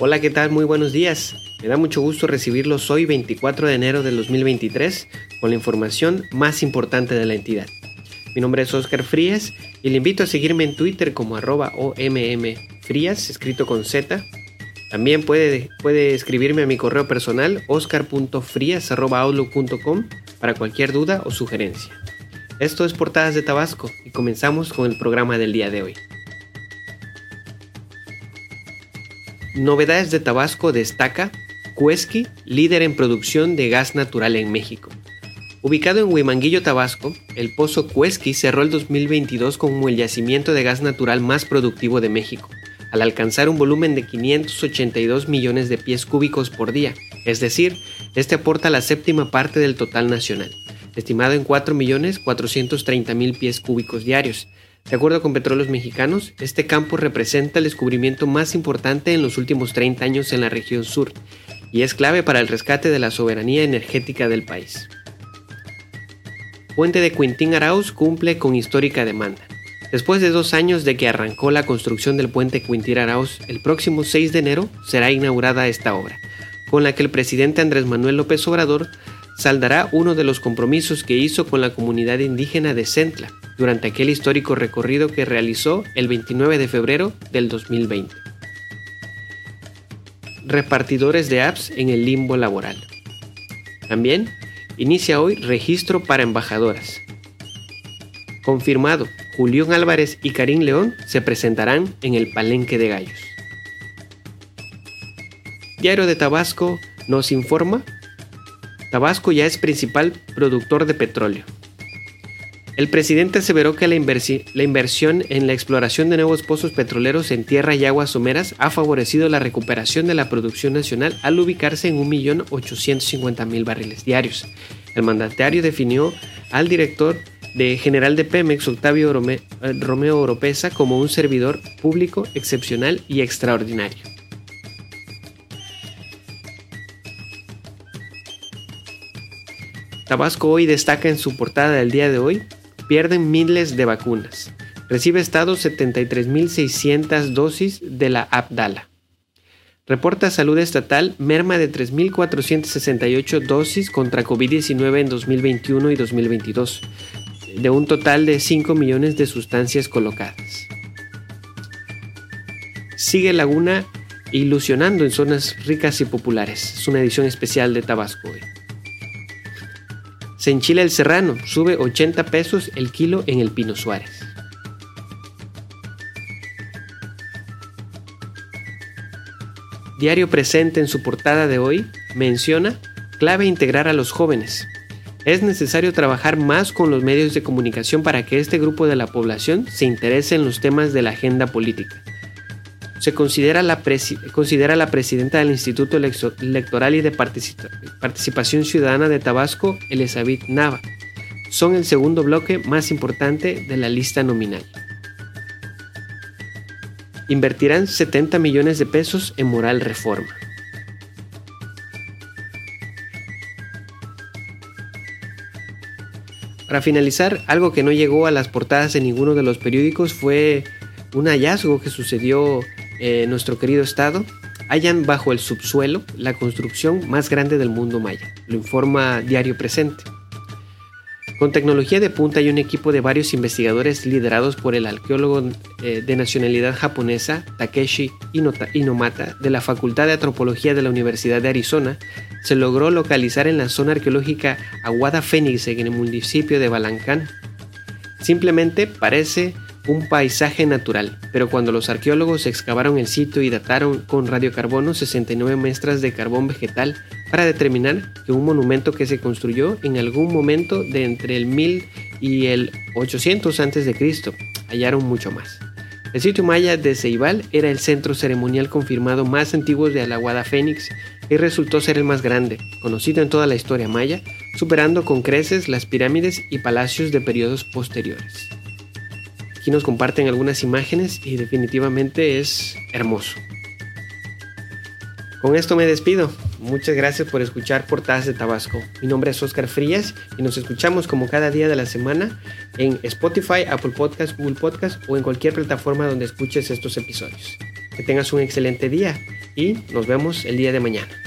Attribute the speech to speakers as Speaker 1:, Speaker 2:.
Speaker 1: Hola, ¿qué tal? Muy buenos días. Me da mucho gusto recibirlos hoy 24 de enero del 2023 con la información más importante de la entidad. Mi nombre es Oscar Frías y le invito a seguirme en Twitter como arroba ommfrías, escrito con Z. También puede, puede escribirme a mi correo personal oscar.frias.outlook.com para cualquier duda o sugerencia. Esto es Portadas de Tabasco y comenzamos con el programa del día de hoy. Novedades de Tabasco destaca Cuesqui, líder en producción de gas natural en México. Ubicado en Huimanguillo, Tabasco, el pozo Cuesqui cerró el 2022 como el yacimiento de gas natural más productivo de México, al alcanzar un volumen de 582 millones de pies cúbicos por día, es decir, este aporta la séptima parte del total nacional, estimado en 4.430.000 pies cúbicos diarios, de acuerdo con Petróleos Mexicanos, este campo representa el descubrimiento más importante en los últimos 30 años en la región sur y es clave para el rescate de la soberanía energética del país. Puente de Quintín Arauz cumple con histórica demanda. Después de dos años de que arrancó la construcción del puente Quintín Arauz, el próximo 6 de enero será inaugurada esta obra, con la que el presidente Andrés Manuel López Obrador saldará uno de los compromisos que hizo con la comunidad indígena de Centla durante aquel histórico recorrido que realizó el 29 de febrero del 2020. Repartidores de apps en el limbo laboral. También inicia hoy registro para embajadoras. Confirmado, Julián Álvarez y Karim León se presentarán en el Palenque de Gallos. Diario de Tabasco nos informa Tabasco ya es principal productor de petróleo. El presidente aseveró que la, inversión en la exploración de nuevos pozos petroleros en tierra y aguas someras ha favorecido la recuperación de la producción nacional al ubicarse en 1.850.000 barriles diarios. El mandatario definió al director de general de Pemex, Octavio Romeo Oropesa, como un servidor público excepcional y extraordinario. Tabasco hoy destaca en su portada del día de hoy, pierden miles de vacunas. Recibe Estado 73.600 dosis de la Abdala. Reporta Salud Estatal merma de 3.468 dosis contra COVID-19 en 2021 y 2022, de un total de 5 millones de sustancias colocadas. Sigue Laguna ilusionando en zonas ricas y populares. Es una edición especial de Tabasco hoy. Se enchila el serrano, sube 80 pesos el kilo en el Pino Suárez. Diario Presente en su portada de hoy menciona clave integrar a los jóvenes. Es necesario trabajar más con los medios de comunicación para que este grupo de la población se interese en los temas de la agenda política se considera la, considera la presidenta del Instituto Electoral y de Participación Ciudadana de Tabasco, Elizabeth Nava. Son el segundo bloque más importante de la lista nominal. Invertirán 70 millones de pesos en moral reforma. Para finalizar, algo que no llegó a las portadas de ninguno de los periódicos fue un hallazgo que sucedió eh, nuestro querido estado, hallan bajo el subsuelo la construcción más grande del mundo maya, lo informa Diario Presente. Con tecnología de punta y un equipo de varios investigadores liderados por el arqueólogo eh, de nacionalidad japonesa Takeshi Inomata de la Facultad de Antropología de la Universidad de Arizona, se logró localizar en la zona arqueológica Aguada Fénix en el municipio de Balancán. Simplemente parece un paisaje natural, pero cuando los arqueólogos excavaron el sitio y dataron con radiocarbono 69 muestras de carbón vegetal para determinar que un monumento que se construyó en algún momento de entre el 1000 y el 800 a.C. hallaron mucho más. El sitio maya de Ceibal era el centro ceremonial confirmado más antiguo de Alaguada Fénix y resultó ser el más grande, conocido en toda la historia maya, superando con creces las pirámides y palacios de periodos posteriores. Aquí nos comparten algunas imágenes y definitivamente es hermoso. Con esto me despido. Muchas gracias por escuchar Portadas de Tabasco. Mi nombre es Oscar Frías y nos escuchamos como cada día de la semana en Spotify, Apple Podcast, Google Podcast o en cualquier plataforma donde escuches estos episodios. Que tengas un excelente día y nos vemos el día de mañana.